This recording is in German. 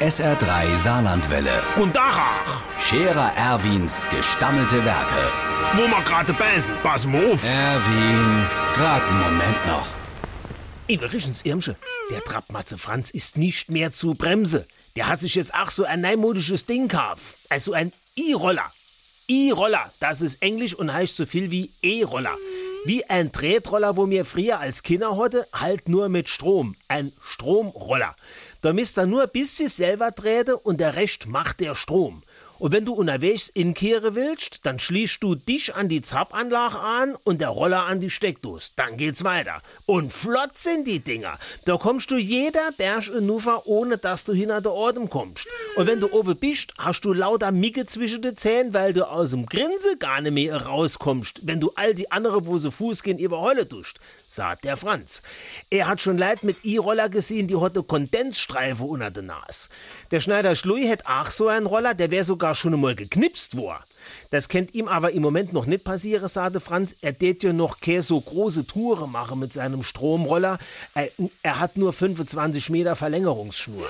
SR3 Saarlandwelle. Und Dachach, Scherer Erwins gestammelte Werke. wo wir gerade beißen, pass mal auf. Erwin, grad einen Moment noch. Übrigens, Irmsche, der Trappmatze Franz ist nicht mehr zu bremse. Der hat sich jetzt auch so ein neumodisches Ding gekauft. Also ein E-Roller. E-Roller, das ist Englisch und heißt so viel wie E-Roller. Wie ein Tretroller, wo mir früher als Kinder hatte, halt nur mit Strom. Ein Stromroller. Da misst er nur ein bisschen selber treten und der Rest macht der Strom. Und wenn du unterwegs in Kehre willst, dann schließt du dich an die Zappanlage an und der Roller an die Steckdose. Dann geht's weiter. Und flott sind die Dinger. Da kommst du jeder Berg in Ufer, ohne dass du hinter der Ordnung kommst. Und wenn du oben bist, hast du lauter Micke zwischen den Zähnen, weil du aus dem Grinse gar nicht mehr rauskommst, wenn du all die anderen, wo sie Fuß gehen, überholle tust, sagt der Franz. Er hat schon Leid mit E-Roller gesehen, die hatte Kondensstreife unter der Nase. Der Schneider Schlui hätt auch so einen Roller, der wär sogar schon einmal geknipst worden. Das kennt ihm aber im Moment noch nicht passieren, sagte Franz. Er tät ja noch keine so große Touren machen mit seinem Stromroller. Er, er hat nur 25 Meter Verlängerungsschnur.